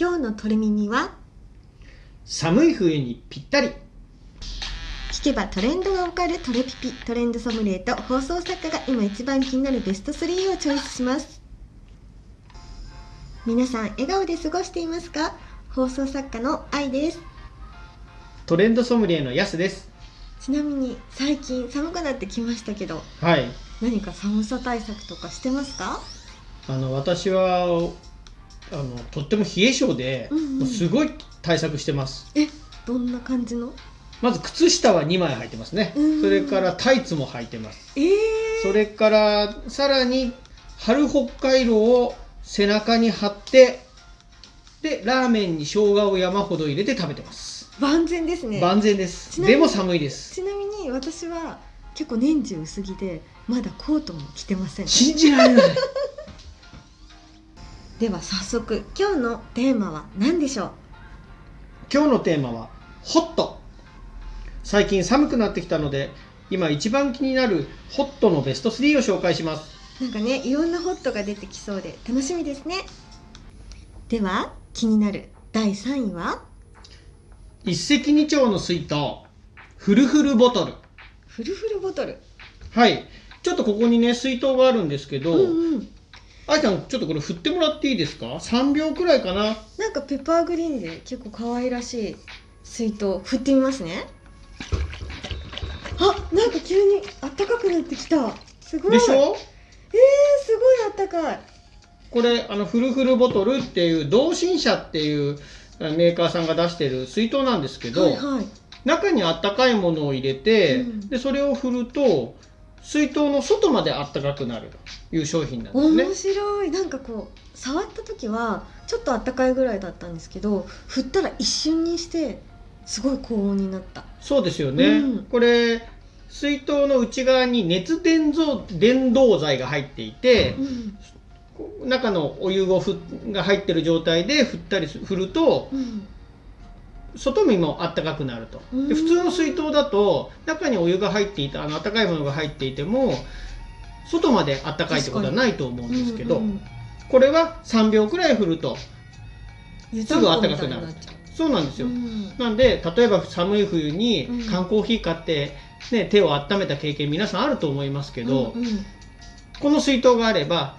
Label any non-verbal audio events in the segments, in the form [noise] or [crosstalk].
今日のトレミミは？寒い冬にぴったり。聞けばトレンドがわかるトレピピトレンドソムリエと放送作家が今一番気になるベスト3をチョイスします。皆さん笑顔で過ごしていますか？放送作家の愛です。トレンドソムリエのヤスです。ちなみに最近寒くなってきましたけどはい。何か寒さ対策とかしてますか？あの私はあのとっても冷え性で、うんうん。すごい対策してます。えどんな感じの？まず靴下は2枚履いてますね。うん。それからタイツも履いてます。えー、それからさらに春北海道を背中に貼ってでラーメンに生姜を山ほど入れて食べてます。万全ですね。万全です。でも寒いです。ちなみに私は結構年中薄着でまだコートも着てません。信じられないでは早速今日のテーマは何でしょう？今日のテーマはホット。最近寒くなってきたので今一番気になるホットのベスト3を紹介します。なんかねいろんなホットが出てきそうで楽しみですね。では気になる第3位は？一石二鳥の水筒フルフルボトル。フルフルボトル。はい。ちょっとここにね水筒があるんですけど、うんうんあいちゃんちょっとこれ振ってもらっていいですか？3秒くらいかな。なんかペッパーグリーンで結構可愛らしい水筒振ってみますね。あなんか急にあったかくなってきた。すごい。でしょ？えー、すごいあったかい。これあのフルフルボトルっていう同心社っていうメーカーさんが出してる水筒なんですけど、はいはい。中にあったかいものを入れて、うん。でそれを振ると水筒の外まであったかくなるという商品なんですね。面白い。なんかこう触った時はちょっとあったかいぐらいだったんですけど振ったら一瞬にしてすごい高温になった。そうですよね、うん。これ水筒の内側に熱伝導伝導剤が入っていてう、ん。中のお湯をふが入ってる状態で振ったりす振るとうん外身もあったかくなると。うん。で普通の水筒だと中にお湯が入っていたあの温かいものが入っていても外まであったかいってことはないと思うんですけど、うんうんこれは3秒くらい振ると湯すぐたんぽみたかくなるそうなんですよ、うん。なんで例えば寒い冬にうん。缶コーヒー買って、ね、手を温めた経験皆さんあると思いますけど、うんうん。この水筒があれば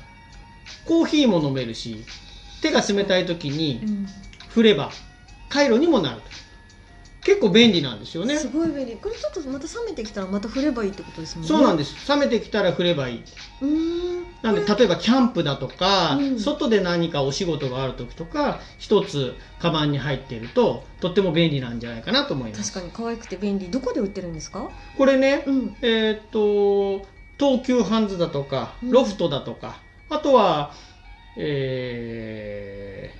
コーヒーも飲めるし手が冷たい時にうん。振ればカイロにもなる。と結構便利なんですよね。すごい便利。これちょっとまた冷めてきたらまた振ればいいってことですもんね。そうなんでです。冷めてきたら振ればいい。うーん。なんで例えばキャンプだとか、うん。外で何かお仕事がある時とか一つカバンに入っているととっても便利なんじゃないかなと思います。確かに可愛くて便利。どこで売ってるんですか？これね、うん。えーっと東急ハンズだとかうん。ロフトだとか、あとはえ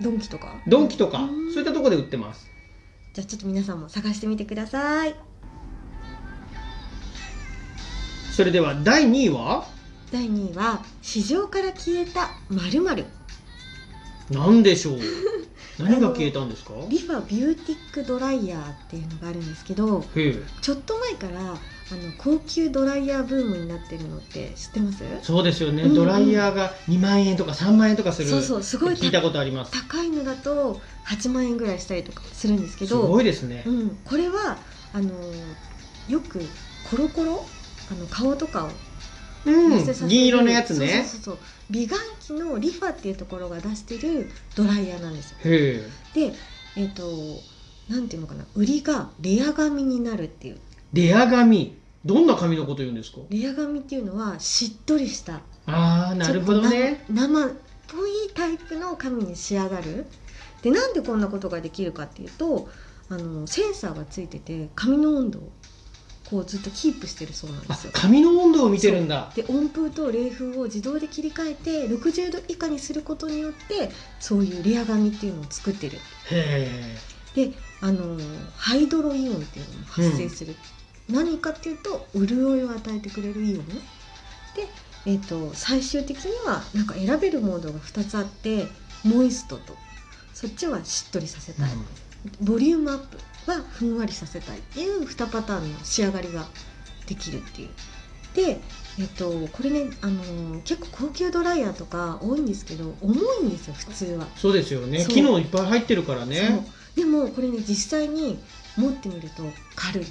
ドンキとか？ードンキとか、うん。そういったところで売ってます。じゃあちょっと皆さんも探してみてください。それでは第2位は？第2位は市場から消えた〇〇。何でしょう？[laughs] 何が消えたんですか？リファビューティックドライヤーっていうのがあるんですけどちょっと前からあの高級ドライヤーブームになってるのって知ってます？そうですよね、うんうん。ドライヤーが2万円とか3万円とかするそうそうすごい聞いたことあります。高いのだと8万円ぐらいしたりとかするんですけすどごいですね、うん、これはあのよくコロコロあの顔とかをうん。銀色のやつね。そうそうそう。美顔器のリファっていうところが出してるドライヤーなんですよ。へえ。でえっ、となんていうのかな。売りがレア髪になるっていう。レア髪どんな髪のこと言うんですか？レア髪っていうのはしっとりしたああなるほどね。生っぽいタイプの髪に仕上がる。でなんでこんなことができるかっていうとあのセンサーがついてて髪の温度をこうずっとキープしてるそうなんであすよ。髪の温度を見てるんだ。で温風と冷風を自動で切り替えて60度以下にすることによってそういうレア髪っていうのを作ってる。へであのハイドロイオンっていうのも発生する、何かっていうと潤いを与えてくれるイオンで、えー、と最終的にはなんか選べるモードが2つあってモイストとそっちはしっとりさせえ、たい、ボリュームアップはふんわりさせたいっていう2パターンの仕上がりができるっていう。でえっとこれねあのー結構高級ドライヤーとか多いんですけど重いんですよ普通は。そうですよね。機能いっぱい入ってるからね。でもこれね実際に持ってみると軽い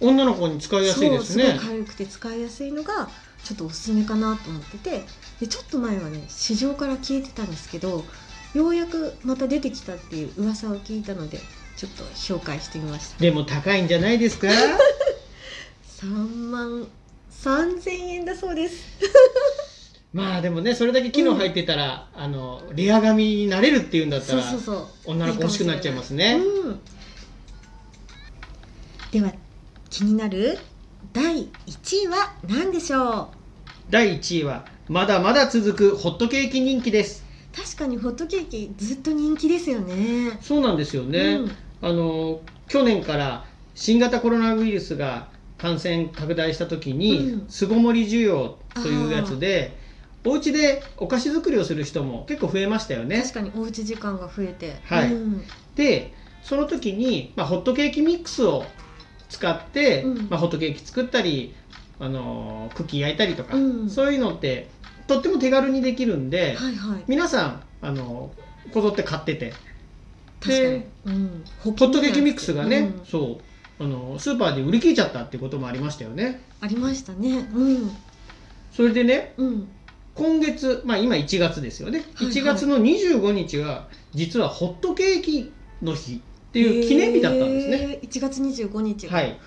女の子に使いやすいですね。そうすごい軽くて使いやすいのがちょっとおすすめかなと思ってて。でちょっと前はね市場から消えてたんですけどようやくまた出てきたっていう噂を聞いたのでちょっと紹介してみました。でも高いんじゃないですか？3万3000円だそうです。[laughs] まあでもねそれだけ機能入ってたら、あのレア髪になれるっていうんだったらそうそうそう。女の子欲しくなっちゃいますね。うん、では気になる第1位は何でしょ第1位はまだまだ続くホットケーキ人気です。う確かにホットケーキずっと人気ですよね。そうなんですよね、うん。あの去年から新型コロナウイルスが感染拡大した時に、うん。巣ごもり需要というやつでお家でお菓子作りをする人も結構増えましたよね。確かにおうち時間が増えて。はい。うん。でその時に、まあ、ホットケーキミックスを使って、うん。まあ、ホットケーキ作ったり、あのークッキー焼いたりとか、うん。そういうのってとっても手軽にできるんで、はいはい。皆さん、あのーこぞって買ってて。うん、ホホットケーキミックスがね、うん。そうあのスーパーで売り切れちゃったってこともありましたよね。ありましたね。うん。それでねうん。今月まあ今1月ですよね、はいはい。1月の25日が実はホットケーキの日っていう記念日だったんですね、へー1月25日が。はい。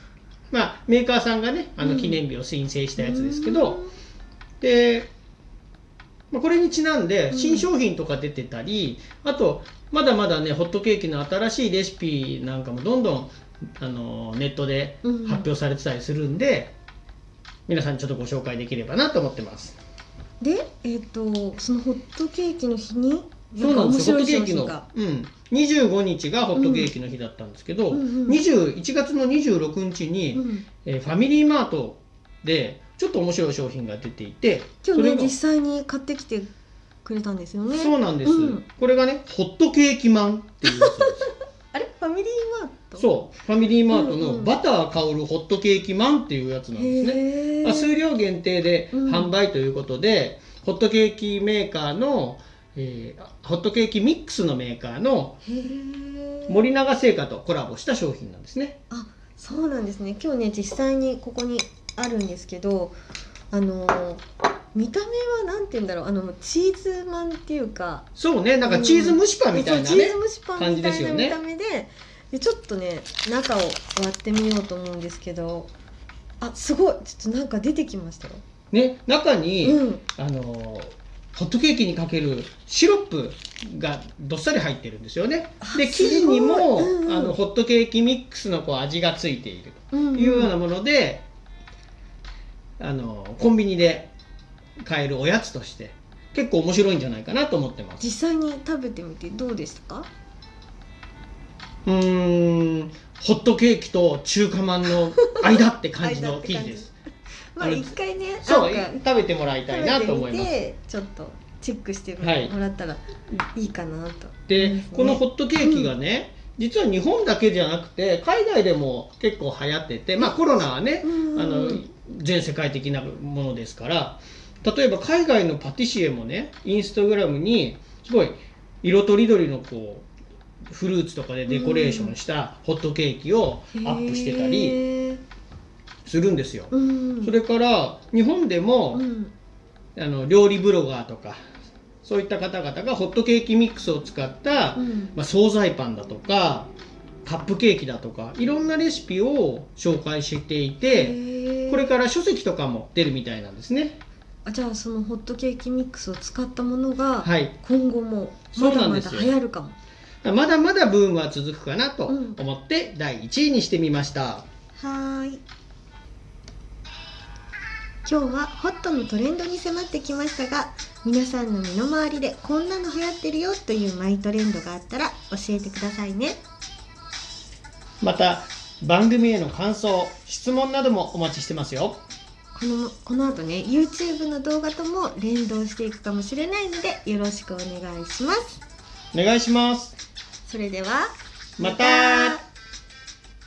まあメーカーさんがねあうん。の記念日を申請したやつですけど、うん。で、まあ、これにちなんでうん。新商品とか出てたり、あとまだまだねホットケーキの新しいレシピなんかもどんどんあのネットでうん。発表されてたりするんで、皆さんにちょっとご紹介できればなと思ってます。でえっ、とそのホットケーキの日にそうなんですよ。ホットケーキの。うん、25日がホットケーキの日だったんですけど、うんうんうん。20 1月の26日に、うん。えーファミリーマートでちょっと面白い商品が出ていて今日ね実際に買ってきてくれたんですよね。そうなんです、うん。これがねホットケーキマンっていうやつ [laughs] あれ？ファミリーマート？そう。ファミリーマートうんうん。のバター香るホットケーキマンっていうやつなんですね、まあ、数量限定でうん。販売ということで、ホットケーキメーカーの、えーホットケーキミックスのメーカーの森永製菓とコラボした商品なんですね。あそうなんですね。今日ね実際にここにあるんですけどあのー見た目はなんて言うんだろう。あのチーズマンっていうか。そうね。なんかチーズ蒸しパンみたいなね。そうチーズ蒸しパンみたいな見た目で。でちょっとね中を割ってみようと思うんですけど。あすごい。ちょっとなんか出てきましたよ。ね。中に、うん、あのホットケーキにかけるシロップがどっさり入ってるんですよね。あで生地にも、うんうん。あのホットケーキミックスのこう味がついている。うんというようなもので、あのコンビニで買えるおやつとして結構面白いんじゃないかなと思ってます。実際に食べてみてどうでしたか？うーんホットケーキと中華まんの間って感じの [laughs] 生地ですまあ一回ねそう食べてもらいたいなと思います。ちょっとチェックしてはい。もらったらいいかなと、で、思いますねこのホットケーキがね、実は日本だけじゃなくて海外でも結構流行っててまあコロナはね、うんあの全世界的なものですから例えば海外のパティシエもねインスタグラムにすごい色とりどりのこうフルーツとかでデコレーションしたホットケーキをアップしてたりするんですよ。うん、それから日本でも、うん。あの料理ブロガーとかそういった方々がホットケーキミックスを使った、うん。まあ、惣菜パンだとかカップケーキだとかいろんなレシピを紹介していてこれから書籍とかも出るみたいなんですね。あじゃあそのホットケーキミックスを使ったものがはい。今後もそまだまだ流行るかも、まだまだブームは続くかなとうん。思って第1位にしてみました、はーい今日はホットのトレンドに迫ってきましたが皆さんの身の回りでこんなの流行ってるよというマイトレンドがあったら教えてくださいね。また番組への感想質問などもお待ちしてますよ。このこの後ね YouTube の動画とも連動していくかもしれないのでよろしくお願いします。お願いします。それではまた